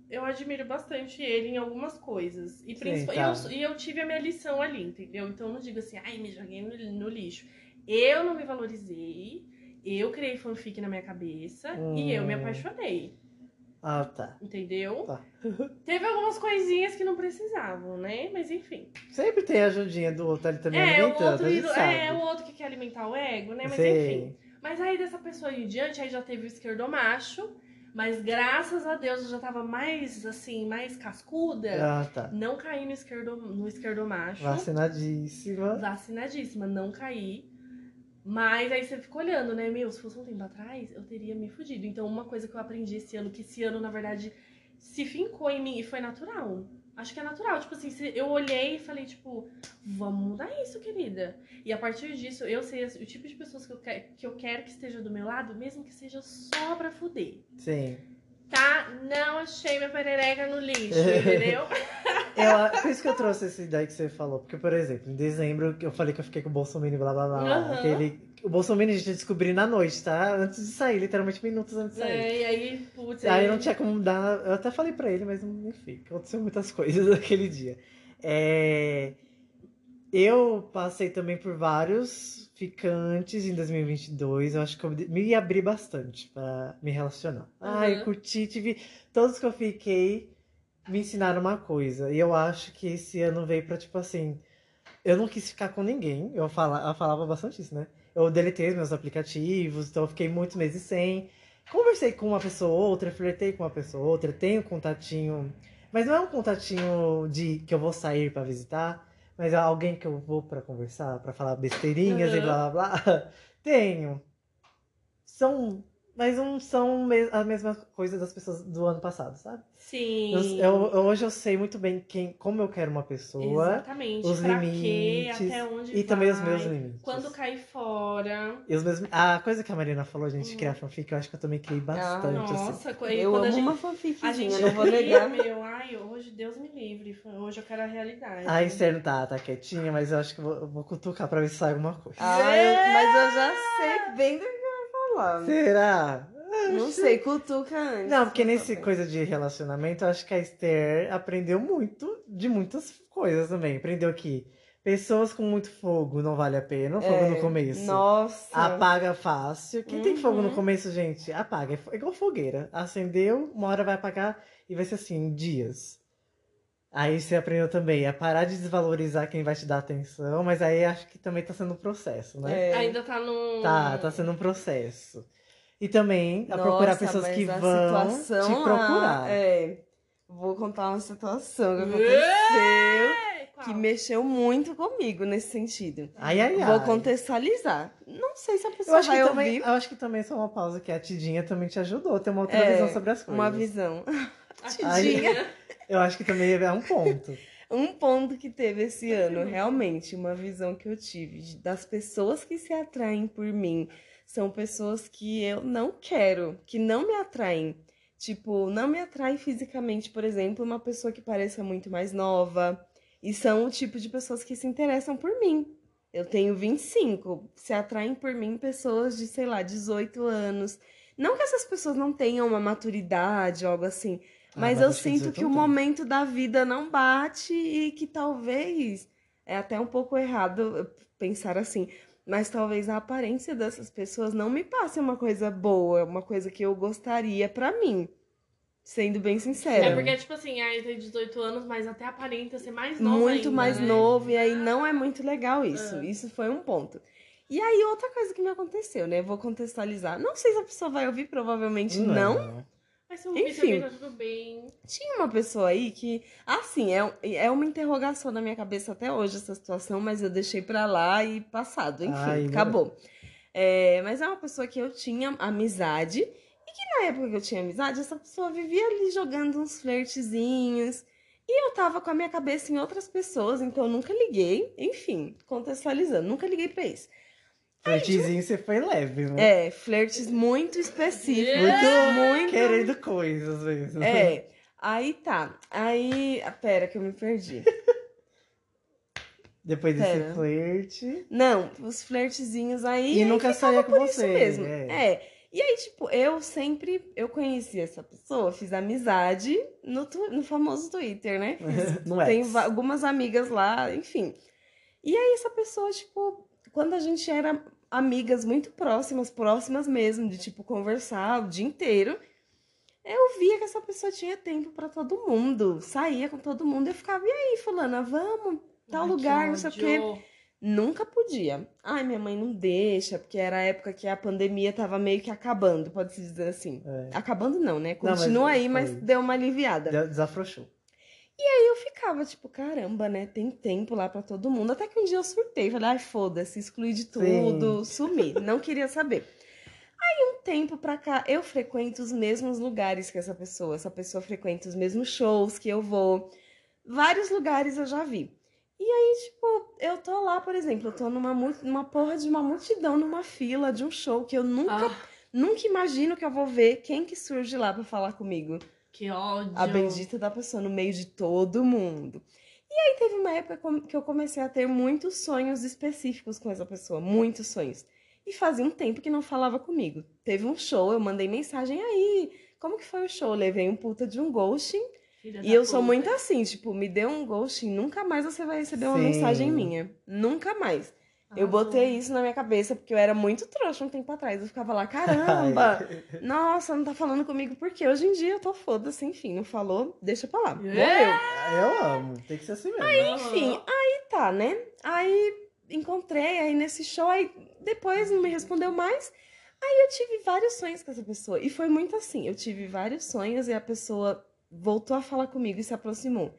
eu admiro bastante ele em algumas coisas. E, principal, tá. eu, e eu tive a minha lição ali, entendeu? Então eu não digo assim, ai, me joguei no, no lixo. Eu não me valorizei, eu criei fanfic na minha cabeça e eu me Hum. apaixonei, Ah, tá. entendeu? Tá. Teve algumas coisinhas que não precisavam, né? Mas enfim. Sempre tem a ajudinha do outro ali também É, o alimentando, outro, ídolo- sabe. é, o outro que quer alimentar o ego, né? Mas Sei. enfim. Mas aí dessa pessoa em diante, aí já teve o esquerdomacho. Mas graças a Deus eu já tava mais, assim, mais cascuda. Ah, tá. Não caí no, esquerdo, no esquerdomacho. Vacinadíssima. Vacinadíssima, não caí. Mas aí você fica olhando, né? Meu, se fosse um tempo atrás, eu teria me fudido. Então, uma coisa que eu aprendi esse ano, que esse ano, na verdade, se fincou em mim e foi natural. Acho que é natural. Tipo assim, eu olhei e falei, tipo, vamos mudar isso, querida. E a partir disso, eu sei o tipo de pessoas que eu, que eu quero que esteja do meu lado, mesmo que seja só pra fuder. Sim. Tá? Não achei minha perereca no lixo, entendeu? Eu, por isso que eu trouxe essa ideia que você falou. Porque, por exemplo, em dezembro eu falei que eu fiquei com o Bolsonaro e blá blá blá. Aham. Aquele, o Bolsonaro a gente descobri na noite, tá? Antes de sair, literalmente minutos antes de sair. É, e aí, putz, Aí não tinha como dar. Eu até falei pra ele, mas enfim, aconteceu muitas coisas naquele dia. É, Eu passei também por vários ficantes em 2022. Eu acho que eu me abri bastante pra me relacionar. Ah, eu Uhum. curti, tive. Todos que eu fiquei me ensinaram uma coisa. E eu acho que esse ano veio pra, tipo assim. Eu não quis ficar com ninguém. Eu, fala, eu falava bastante isso, né? Eu deletei os meus aplicativos, então eu fiquei muitos meses sem. Conversei com uma pessoa ou outra, flertei com uma pessoa ou outra, tenho contatinho. Mas não é um contatinho de que eu vou sair pra visitar, mas alguém que eu vou pra conversar, pra falar besteirinhas e Uhum. blá blá blá. Tenho. São. Mas não são me- a mesma coisa das pessoas do ano passado, sabe? Sim. Eu, eu- eu- hoje eu sei muito bem quem, como eu quero uma pessoa Exatamente. os pra limites quê, até onde e também os vai, meus limites. Quando cair fora. E os meus, a coisa que a Marina falou, gente, Hum. criar fanfic, eu acho que eu também criei bastante. assim. Nossa, co- Eu quando amo a gente, uma a fanficzinha, gente não vou negar. meu, ai, hoje Deus me livre. Hoje eu quero a realidade. A Esther não tá, tá quietinha, mas eu acho que eu vou, eu vou cutucar pra ver se sai alguma coisa. Ah, eu- mas eu já sei bem do Será? Não sei, cutuca antes. Não, porque nesse coisa de relacionamento, eu acho que a Esther aprendeu muito de muitas coisas também. Aprendeu que pessoas com muito fogo não vale a pena, fogo É, no começo. Nossa. Apaga fácil. Quem tem fogo no Uhum. começo, gente, apaga. É é igual fogueira. Acendeu, uma hora vai apagar e vai ser assim, dias. Aí você aprendeu também a parar de desvalorizar quem vai te dar atenção, mas aí acho que também tá sendo um processo, né? É. Ainda tá no. Tá, tá sendo um processo. E também a procurar Nossa, pessoas mas que a vão te situação procurar. lá, é. Vou contar uma situação que aconteceu que mexeu muito comigo nesse sentido. Ai, ai, ai. Vou contextualizar. Não sei se a Eu pessoa acho, que vai também, ouvir eu acho que também é uma pausa que a Tidinha também te ajudou a ter uma outra É, visão sobre as coisas. uma visão. A Ai. Eu acho que também é um ponto. Um ponto que teve esse ano, realmente, uma visão que eu tive das pessoas que se atraem por mim são pessoas que eu não quero, que não me atraem. Tipo, não me atrai fisicamente, por exemplo, uma pessoa que pareça muito mais nova. E são o tipo de pessoas que se interessam por mim. Eu tenho 25, se atraem por mim pessoas de, sei lá, 18 anos. Não que essas pessoas não tenham uma maturidade algo assim, Ah, mas eu que sinto 18 que o não momento da vida não bate e que talvez é até um pouco errado pensar assim, mas talvez a aparência dessas pessoas não me passe uma coisa boa, uma coisa que eu gostaria pra mim. Sendo bem sincera. É porque, tipo assim, aí tem 18 anos, mas até aparenta ser mais novo muito ainda, mais né? novo, e aí não é muito legal isso. Ah. Isso foi um ponto. E aí, outra coisa que me aconteceu, né? Vou contextualizar. Não sei se a pessoa vai ouvir, provavelmente não. Mas se eu ouvir Enfim. tá tudo bem. Tinha uma pessoa aí que, assim, é, é uma interrogação na minha cabeça até hoje essa situação, mas eu deixei pra lá e passado. Enfim, Ai, acabou. É, mas é uma pessoa que eu tinha amizade, e que na época que eu tinha amizade, essa pessoa vivia ali jogando uns flertezinhos. E eu tava com a minha cabeça em outras pessoas, então eu nunca liguei. Enfim, contextualizando, nunca liguei pra isso. Flirtzinho você foi leve, né? É, flertes muito específicos. Muito muito Querendo coisas mesmo. É. Aí tá. Aí. ah, Pera, que eu me perdi. Depois desse Pera. flerte. Não, os flertezinhos aí. E aí nunca saía com por isso você. mesmo. É. É. E aí, tipo, eu sempre. Eu conheci essa pessoa, fiz amizade no, tu- no famoso Twitter, né? Fiz- Não é. Tem va- algumas amigas lá, enfim. E aí, essa pessoa, tipo, quando a gente era amigas muito próximas, próximas mesmo, de tipo, conversar o dia inteiro, eu via que essa pessoa tinha tempo pra todo mundo, saía com todo mundo. Eu ficava, e aí, Fulana, vamos, tal Ai, lugar, não sei o quê. Nunca podia. Ai, minha mãe não deixa, porque era a época que a pandemia tava meio que acabando, pode-se dizer assim. É. Acabando não, né? Não, mas Continua aí, foi. mas deu uma aliviada. Des- Desafrouxou. eu ficava tipo, caramba, né? Tem tempo lá pra todo mundo. Até que um dia eu surtei, falei, ai, foda-se, excluí de tudo, sumi, não queria saber. Aí um tempo pra cá, eu frequento os mesmos lugares que essa pessoa. Essa pessoa frequenta os mesmos shows que eu vou. Vários lugares eu já vi. E aí, tipo, eu tô lá, por exemplo, eu tô numa, numa porra de uma multidão, numa fila de um show que eu nunca, Ah, nunca imagino que eu vou ver quem que surge lá pra falar comigo. Que ódio. A bendita da pessoa no meio de todo mundo. E aí teve uma época com- que eu comecei a ter muitos sonhos específicos com essa pessoa, muitos sonhos. E fazia um tempo que não falava comigo. Teve um show, eu mandei mensagem aí. Como que foi o show? Eu levei um puta de um ghosting. Filha E eu sou puta. muito assim, tipo, me deu um ghosting, nunca mais você vai receber uma Sim. mensagem minha. Nunca mais. Eu Arrasou. botei isso na minha cabeça porque eu era muito trouxa um tempo atrás. Eu ficava lá, caramba, nossa, não tá falando comigo porque hoje em dia eu tô foda-se, enfim, não falou, deixa pra lá. Morreu. Eu amo. Tem que ser assim mesmo. Enfim, aí tá, né? Aí encontrei aí nesse show, aí depois não me respondeu mais. Aí eu tive vários sonhos com essa pessoa. E foi muito assim, eu tive vários sonhos e a pessoa voltou a falar comigo e se aproximou.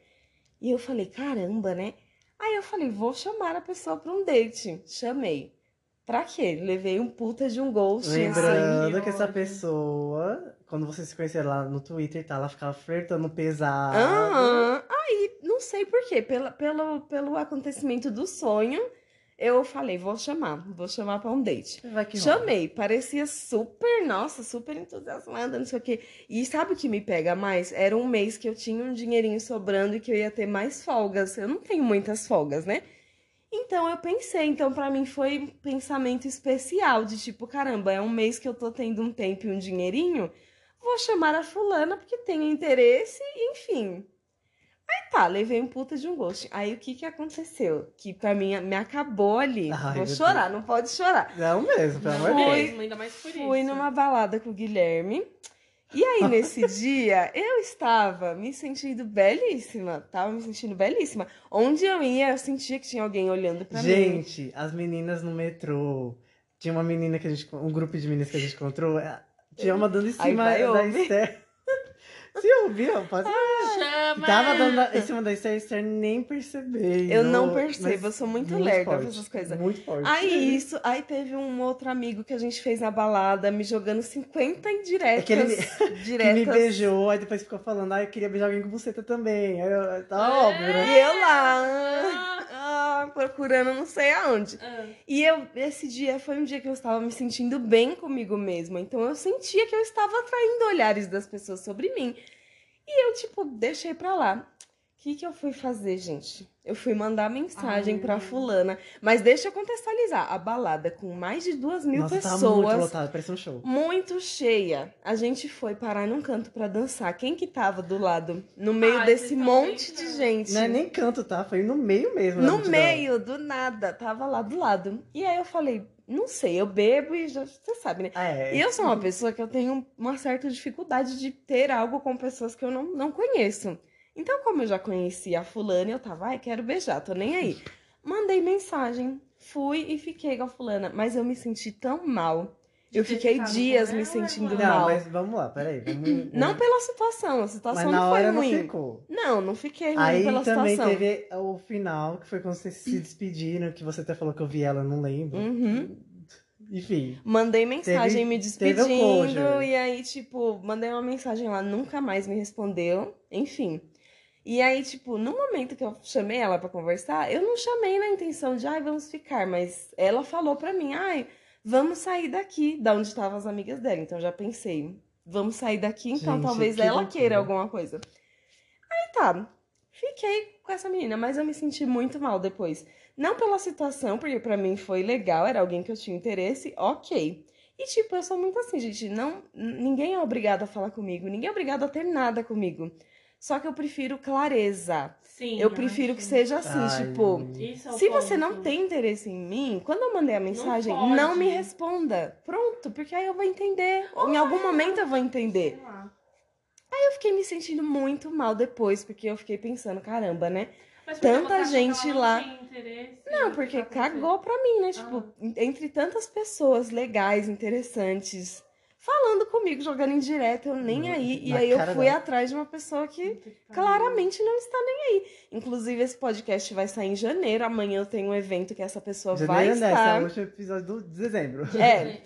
E eu falei, caramba, né? Aí eu falei, vou chamar a pessoa pra um date. Chamei. Pra quê? Levei um puta de um ghost. assim. Lembrando que essa pessoa, quando vocês se conheceram lá no Twitter, tá? Ela ficava flertando pesado. Aham. Aí, não sei por quê, pela, pelo, pelo acontecimento do sonho, eu falei, vou chamar, vou chamar pra um date. Rola. Chamei, parecia super, nossa, super entusiasmada, não sei o quê. E sabe o que me pega mais? Era um mês que eu tinha um dinheirinho sobrando e que eu ia ter mais folgas. Eu não tenho muitas folgas, né? Então eu pensei, então pra mim foi um pensamento especial de tipo, caramba, é um mês que eu tô tendo um tempo e um dinheirinho, vou chamar a fulana porque tenho interesse, enfim. Aí tá, levei um puta de um gosto. Aí o que que aconteceu? Que pra mim me acabou ali. Ai, vou chorar, não pode chorar. Não mesmo, pelo amor de Deus. mesmo, ainda mais por Fui isso. numa balada com o Guilherme. E aí, nesse dia, eu estava me sentindo belíssima. Tava me sentindo belíssima. Onde eu ia, eu sentia que tinha alguém olhando pra mim. Gente, as meninas no metrô. Tinha uma menina que a gente. Um grupo de meninas que a gente encontrou. é, Tinha uma dando em Aí cima vai, da ouve. Esther. Você ouviu? Pode... Chama! Tava dando em cima da Esther, a Esther nem percebeu. Eu não percebo, eu sou muito lerda pra forte, essas coisas. Muito forte. Aí isso, aí teve um outro amigo que a gente fez na balada, me jogando 50 indiretas. É que ele me- que diretas. me beijou, aí depois ficou falando, ah, eu queria beijar alguém com você também. Aí eu, tá É. óbvio, né? E eu lá, ah, procurando não sei aonde. Ah, E eu, esse dia foi um dia que eu estava me sentindo bem comigo mesma. Então eu sentia que eu estava atraindo olhares das pessoas sobre mim. E eu, tipo, deixei pra lá. O que, que eu fui fazer, gente? Eu fui mandar mensagem Ai. pra fulana. Mas deixa eu contextualizar. A balada com mais de duas mil Nossa, pessoas. tava muito lotado, parecia um show. muito cheia. A gente foi parar num canto pra dançar. Quem que tava do lado? No meio Ai, desse monte de gente. Não é nem canto, tá? Foi no meio mesmo. No meio, do nada. Tava lá do lado. E aí eu falei, não sei, eu bebo e já, você sabe, né? Ah, é. E eu sou uma pessoa que eu tenho uma certa dificuldade de ter algo com pessoas que eu não, não conheço. Então, como eu já conhecia a fulana, eu tava, ai, quero beijar, tô nem aí. Mandei mensagem, fui e fiquei com a fulana, mas eu me senti tão mal. Eu fiquei dias me sentindo? Não, mal. mas vamos lá, peraí. Vamos... Não pela situação, a Mas situação na não foi hora não ruim. ficou. Não, não fiquei ruim Aí pela também situação. teve o final, que foi quando vocês se despediram, que você até falou que eu vi ela, não lembro. Uhum. Enfim. Mandei mensagem Teve- me despedindo e aí, tipo, mandei uma mensagem lá, nunca mais me respondeu, enfim. E aí, tipo, no momento que eu chamei ela pra conversar, eu não chamei na intenção de, ai, vamos ficar, mas ela falou pra mim, ai, vamos sair daqui, da onde estavam as amigas dela. Então eu já pensei, vamos sair daqui, então Gente, talvez que ela loucura. queira alguma coisa. Aí tá, fiquei com essa menina, mas eu me senti muito mal depois. Não pela situação, porque pra mim foi legal, era alguém que eu tinha interesse, ok. E tipo, eu sou muito assim, gente, não, ninguém é obrigado a falar comigo, ninguém é obrigado a ter nada comigo. Só que eu prefiro clareza. Sim. Eu prefiro acho. que seja assim, Ai, tipo, Isso é se você não ponto. tem interesse em mim, quando eu mandei a mensagem, pode. não, me responda. Pronto, porque aí eu vou entender. Ou em algum momento eu vou entender. Sei lá. Eu fiquei me sentindo muito mal depois, porque eu fiquei pensando, caramba, né? Mas Tanta gente não lá- Não, porque cagou pra mim, né? Tipo, entre tantas pessoas legais, interessantes, falando comigo, jogando indireta, eu nem aí. E Na aí eu fui dela. atrás de uma pessoa que claramente não está nem aí. Inclusive, esse podcast vai sair em janeiro. Amanhã eu tenho um evento que essa pessoa vai Janeiro? Esse é estar. o último episódio do de dezembro. É, É, é.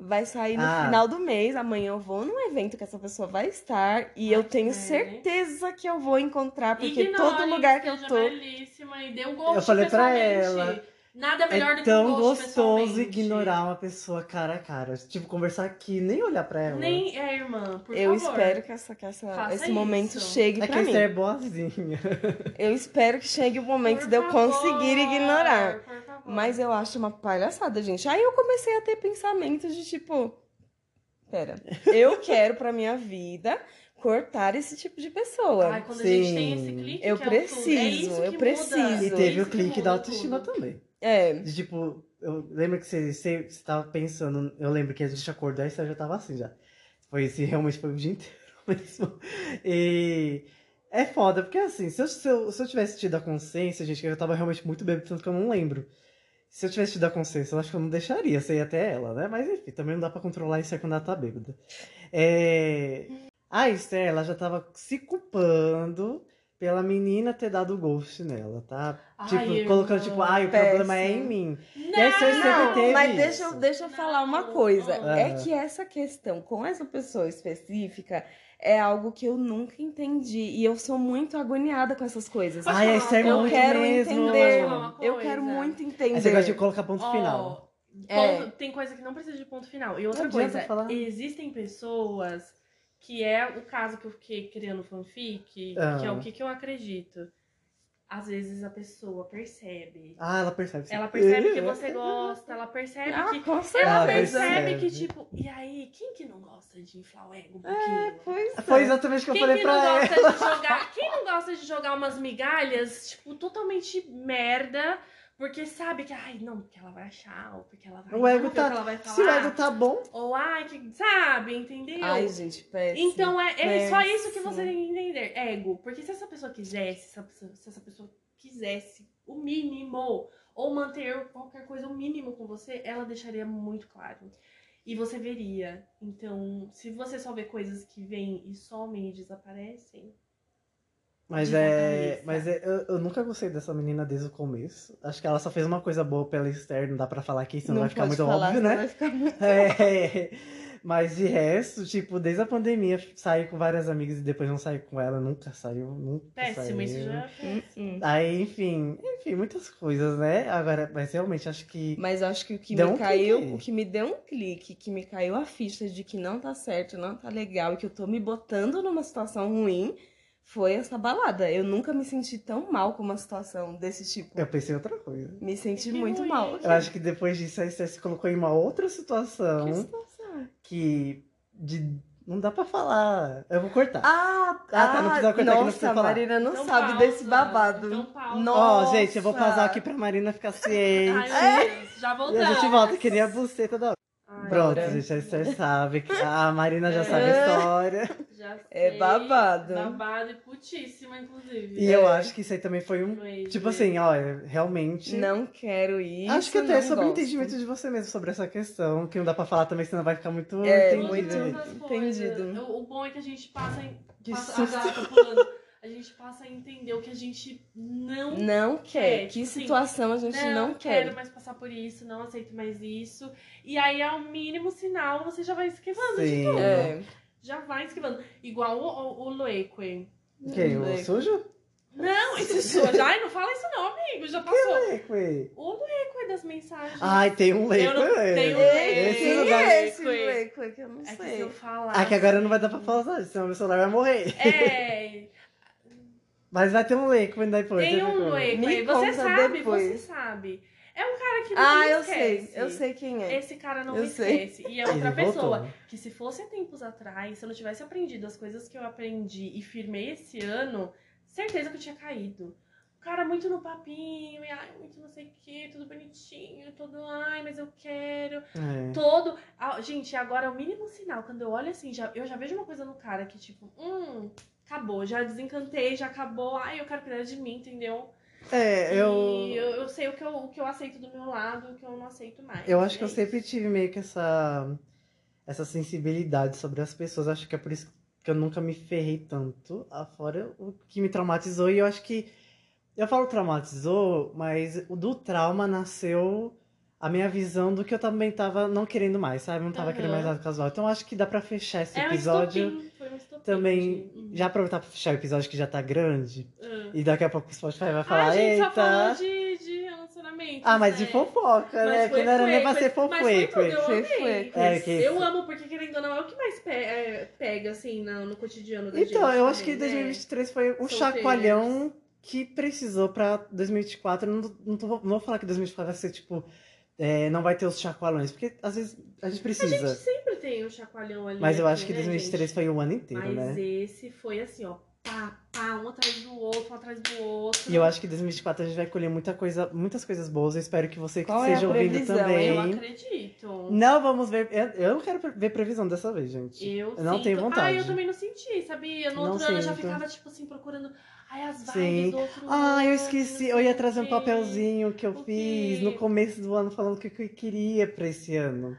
vai sair no Ah. final do mês. Amanhã eu vou num evento que essa pessoa vai estar. E eu que tenho certeza que eu vou encontrar, porque Ignore, todo lugar que eu tô. belíssima e dê um gosto Eu falei pra ela, Nada melhor do É que um tão gosto gostoso ignorar uma pessoa cara a cara. Tipo, conversar aqui, nem olhar pra ela. Nem é, irmã, por eu favor. espero que, essa, que essa, esse momento isso. chegue É que pra mim. É boazinha. Eu espero que chegue o momento Por de eu favor, conseguir ignorar. por favor. Mas eu acho uma palhaçada, gente. Aí eu comecei a ter pensamentos de tipo, pera, eu quero pra minha vida cortar esse tipo de pessoa. Ai, quando a gente tem Sim. esse clique, Eu que é. É preciso, isso eu que preciso. E teve É o que clique da autoestima tudo. também. É, De, tipo, eu lembro que você, você, você tava pensando, eu lembro que a gente acordou e você já tava assim já. Foi esse, realmente foi o dia inteiro mesmo. E é foda, porque assim, se eu, se eu, se eu tivesse tido a consciência, gente, que eu tava realmente muito bêbado, tanto que eu não lembro. Se eu tivesse tido a consciência, eu acho que eu não deixaria você ir até ela, né? Mas enfim, também não dá pra controlar isso aí quando ela tá bêbada. É... A Esther, ela já tava se culpando pela menina ter dado o ghost nela, tá? Ai, tipo, colocando, tipo, ai, o problema é em mim. Não, E aí você Não, teve mas deixa eu, isso. deixa eu falar uma Não. coisa. Ah. É que essa questão com essa pessoa específica é algo que eu nunca entendi. E eu sou muito agoniada com essas coisas. Ai, a Esther uma eu muito coisa? quero mesmo. entender. Eu quero muito Aí entender. você gosta de colocar ponto Ó, final. É. ponto- Tem coisa que não precisa de ponto final. E outra Não coisa, falar. existem pessoas que é o caso que eu fiquei criando fanfic, Ah. que é o que, que eu acredito. Às vezes a pessoa percebe. Ah, ela percebe. Ela percebe que você gosta, ela percebe Ah, que. com Ela certeza. percebe, percebe. que, tipo, e aí, quem que não gosta de inflar o ego um É, pouquinho? pois é. Foi exatamente o que eu Quem falei que pra não ela. gosta de jogar. Quem não gosta de jogar umas migalhas, tipo, totalmente merda, porque sabe que, ai, não, porque ela vai achar, ou porque ela vai. O ego não, tá- porque ela vai falar. Se o ego tá bom, Ou ai, que. Sabe, entendeu? Ai, gente, péssimo. Então é, é só isso que péssimo. você tem que entender. Ego. Porque se essa pessoa quisesse, se essa pessoa, se essa pessoa quisesse o mínimo, ou manter qualquer coisa o mínimo com você, ela deixaria muito claro. E você veria. Então, se você só vê coisas que vêm e somem e desaparecem. Mas é. Mas é, eu, eu nunca gostei dessa menina desde o começo. Acho que ela só fez uma coisa boa pela Esther, não dá pra falar aqui, senão não vai ficar muito falar, óbvio, né? Vai ficar muito... É, mas de resto, tipo, desde a pandemia saí com várias amigas e depois não saí com ela, nunca saiu, nunca Péssimo, saiu. isso já é. Hum, hum. Aí, enfim, enfim, muitas coisas, né? Agora, mas realmente acho que. Mas acho que o que me um caiu, clique. o que me deu um clique, que me caiu a ficha de que não tá certo, não tá legal e que eu tô me botando numa situação ruim, foi essa balada. Eu nunca me senti tão mal com uma situação desse tipo. Eu pensei em outra coisa. Me senti Que muito ruim. mal. Eu acho que depois disso a Esther se colocou em uma outra Que situação situação? que de... não dá pra falar. Eu vou cortar. Ah, Ah, tá, não precisa cortar que não Nossa, precisa a falar. Marina não Então sabe pausa, desse babado. então pausa. Ó, Nossa. gente, eu vou pausar aqui pra Marina ficar ciente. Ai, Deus, já E voltamos. a gente volta, que nem a buceta da Ai, Pronto, gente, a Esther sabe. que A Marina já sabe a É. história. Já sei. É babado. Babado e putíssima, inclusive. E eu acho que isso aí também foi um. Foi, Tipo assim, olha, realmente. Não quero ir. Acho que até é sobre o entendimento de você mesmo sobre essa questão, que não dá pra falar também, senão vai ficar muito É, entendido. muito aí. Entendido. O, o bom é que a gente passa em. Que passa, susto. a gata pulando. A gente passa a entender o que a gente não Não quer. É, Que tipo assim, situação a gente não, quero quer. mais passar por isso, não aceito mais isso. E aí, ao mínimo sinal, você já vai esquivando de Sim. tudo. É. Já vai esquivando. Igual o, o, o Loeque. Quem? O Leque. sujo? Não, esse sua. Já, ai, não fala isso não, amigo. Já passou. Leque. O Loeque das mensagens. Ai, tem um leque. Eu não- tem um Esse Quem lugar. é esse Leque. Leque? Que eu não é que se sei. eu falar. Ah, que agora não vai dar pra falar, senão meu celular vai morrer. É, Mas vai ter um leque depois. tem um. Me Você sabe, depois. você sabe. É um cara que não Ah, me eu esquece. sei. Eu sei quem é. Esse cara não Eu me sei. esquece. E é outra Ele voltou. pessoa. Que se fosse há tempos atrás, se eu não tivesse aprendido as coisas que eu aprendi e firmei esse ano, certeza que eu tinha caído. O cara muito no papinho, e ai, muito não sei o que, tudo bonitinho, todo, ai, mas eu quero. É. Todo. Ah, gente, agora é o mínimo sinal. Quando eu olho assim, já, eu já vejo uma coisa no cara que, tipo, hum, acabou, já desencantei, já acabou, ai, eu quero cuidar de mim, entendeu? É, eu. E eu, eu sei o que eu, o que eu aceito do meu lado, o que eu não aceito mais. Eu acho que É eu sempre tive meio que essa, essa sensibilidade sobre as pessoas. Acho que é por isso que eu nunca me ferrei tanto. Afora o que me traumatizou. E eu acho que. Eu falo traumatizou, mas o do trauma nasceu a minha visão do que eu também tava não querendo mais, sabe? Não tava Aham. querendo mais nada casual. Então eu acho que dá pra fechar esse É episódio. um Também, de- já aproveitar pra fechar o episódio que já tá grande. Ah. E daqui a pouco o Spotify vai Ah, falar, a gente eita. de, de relacionamento. Ah, mas de né? fofoca, Mas né? Porque não era nem pra ser fofoca. eu amei. fueco. É, que- Eu amo, porque querendo ou não, é o que mais pe- é, pega, assim, no, no cotidiano da gente. Então, eu acho que também, né? 2023 foi um Solteiros. chacoalhão que precisou pra 2024. Não, não, tô- não vou falar que 2024 vai ser tipo. é, não vai ter os chacoalhões, porque às vezes a gente A precisa. gente sempre tem um chacoalhão ali. Mas eu aqui, acho que né, 2023 gente? foi o ano inteiro, Mas né? esse foi assim, ó. Pá, pá, um atrás do outro, um atrás do outro. E eu acho que 2024 a gente vai colher muita coisa, muitas coisas boas. Eu espero que você que Qual é a esteja ouvindo também. Eu acredito. Não vamos ver. Eu, eu não quero ver previsão dessa vez, gente. Eu, Eu não sinto... tenho vontade. Ah, eu também não senti, sabia? No Não outro ano eu já sinto. ficava, tipo assim, procurando. Ai, as vibes Sim. do outro Ah, eu esqueci. Eu ia o trazer um papelzinho que eu O fiz quê? no começo do ano falando o que eu queria pra esse ano.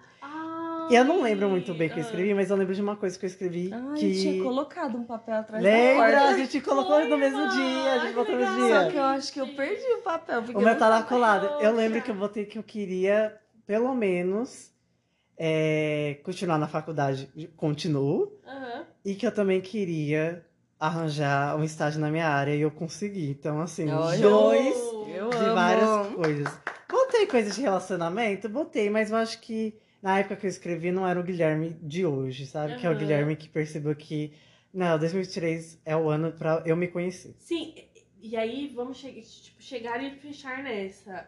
E eu não lembro muito bem o que eu escrevi, mas eu lembro de uma coisa que eu escrevi Ah, que. eu tinha colocado um papel atrás da Lembra? A porta. gente colocou no mesmo dia, a gente botou no legal. dia. Só que eu acho que eu perdi o papel. O eu meu tá lá colado. Eu lembro que eu botei que eu queria, pelo menos, é, continuar na faculdade. Continuo. Aham. E que eu também queria arranjar um estágio na minha área e eu consegui. Então, assim, dois Eu de amo. várias coisas. Botei coisas de relacionamento? Botei, mas eu acho que na época que eu escrevi não era o Guilherme de hoje, sabe? Que é o. Guilherme que percebeu que, não, 2023 é o ano pra eu me conhecer. Sim, e aí vamos che tipo, chegar e fechar nessa.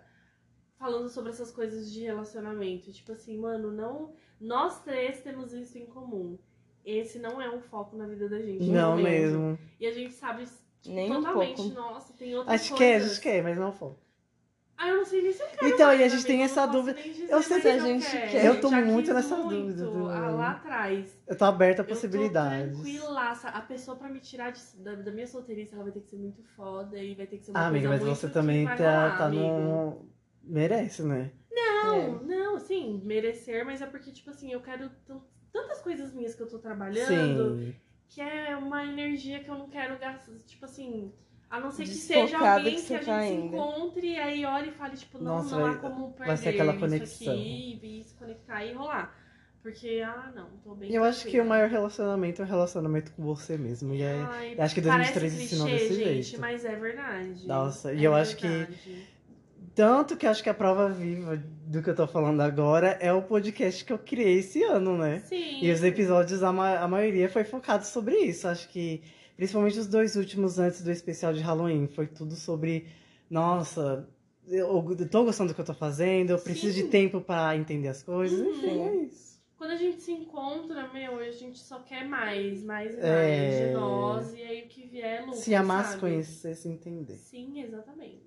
Falando sobre essas coisas de relacionamento. Tipo assim, mano, não. Nós três temos isso em comum. Esse não é um foco na vida da gente. Não momento. mesmo. E a gente sabe tipo, Nem um totalmente, pouco. nossa, tem outras Acho que é, coisas. acho que é, mas não foi. Ah, eu não sei nem se eu quero. Então, e a gente tem eu essa dúvida. Eu sei que a gente quero. quer. Eu tô Já muito nessa muito, dúvida ah, também. lá atrás. Eu tô aberta a Eu possibilidades. tranquilaça. A pessoa pra me tirar de- da, da minha solteirice, ela vai ter que ser muito foda e vai ter que ser uma Ah, amiga, mas muito você também tá, rolar, tá no. Merece, né? Não, não, assim, merecer, mas é porque, tipo assim, eu quero tantas coisas minhas que eu tô trabalhando Sim. que é uma energia que eu não quero gastar, tipo assim. A não ser que seja alguém que que, a gente tá se indo. encontre e aí olhe e fale, tipo, não, Nossa, não há vai- como perder vai ser aquela isso conexão. aqui e se conectar e rolar. Porque, ah, não, tô bem Eu acho que o maior relacionamento é o relacionamento com você mesmo. E é. Ai, eu acho que parece 2023 ensinou clichê, desse gente, jeito. mas é verdade. Nossa, e É eu acho que- verdade. Tanto que acho que a prova viva do que eu tô falando agora é o podcast que eu criei esse ano, né? Sim. E os episódios, a, ma- a maioria foi focado sobre isso. Acho que, Principalmente os dois últimos antes do especial de Halloween. Foi tudo sobre, nossa, eu eu tô gostando do que eu tô fazendo, eu preciso Sim. de tempo pra entender as coisas. Uhum. Enfim, é isso. Quando a gente se encontra, meu, a gente só quer mais, mais e mais É. de nós. E aí o que vier é lucro, Se amar, se conhecer, se entender. Sim, exatamente.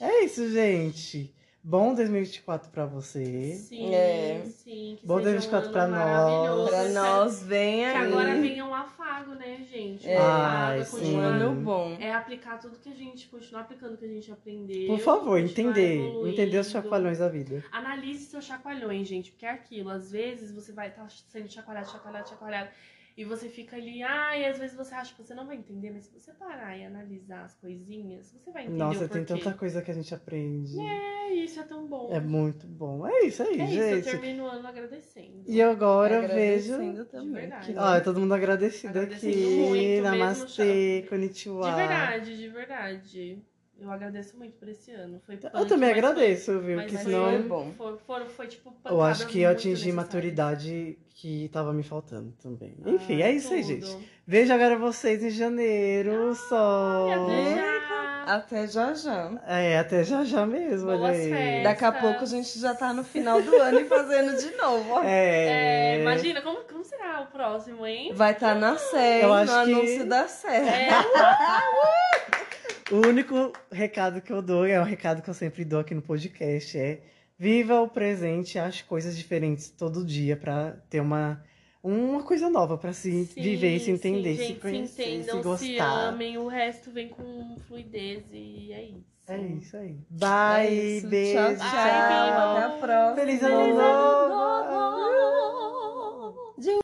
É isso, gente. Bom 2024 pra você. Sim, É. sim. Que Bom seja 2024 um pra nós. Pra Que- nós, vem Que aí. agora venha um afago, né, gente? É. Um Ai, afago, um continuar- ano bom. É aplicar tudo que a gente, continuar aplicando o que a gente aprendeu. Por favor, entender. evoluindo. Entender os chacoalhões da vida. Analise seus chacoalhões, gente, porque é aquilo. Às vezes você vai estar sendo chacoalhado, chacoalhado, chacoalhado. E você fica ali, ai, às vezes você acha que você não vai entender, mas se você parar e analisar as coisinhas, você vai entender Nossa, o tem tanta coisa que a gente aprende. É, isso é tão bom. É muito bom. É isso aí, É isso, eu gente. termino o ano agradecendo. E agora eu vejo. Agradecendo também. verdade. que Ó, todo mundo agradecido Agradecendo aqui. muito Namastê, konnichiwa. De verdade, de verdade. Eu agradeço muito por esse ano. Foi Eu punk, também mas agradeço, viu? Mas Porque foi, senão foi bom. Foi, foi, foi, tipo, eu acho que eu atingi maturidade que tava me faltando também. Ah, Enfim, é isso aí, tudo. gente. Vejo agora vocês em janeiro só. E até já. Até já já. É, até já já mesmo, olha Boas aí. festas. Daqui a pouco a gente já tá no final do ano e fazendo de novo. ó. É. É, imagina, como, como será o próximo, hein? Vai estar na série, Eu no acho que- anúncio da série. É, O único recado que eu dou, é o recado que eu sempre dou aqui no podcast, é viva o presente, ache coisas diferentes todo dia pra ter uma, uma coisa nova pra se sim, viver, se sim, entender, gente, se conhecer, se, entendam, se gostar. amem, o resto vem com fluidez e é isso. é isso aí. Bye, É isso. beijo, Tchau, tchau. Até a próxima. Feliz ano novo!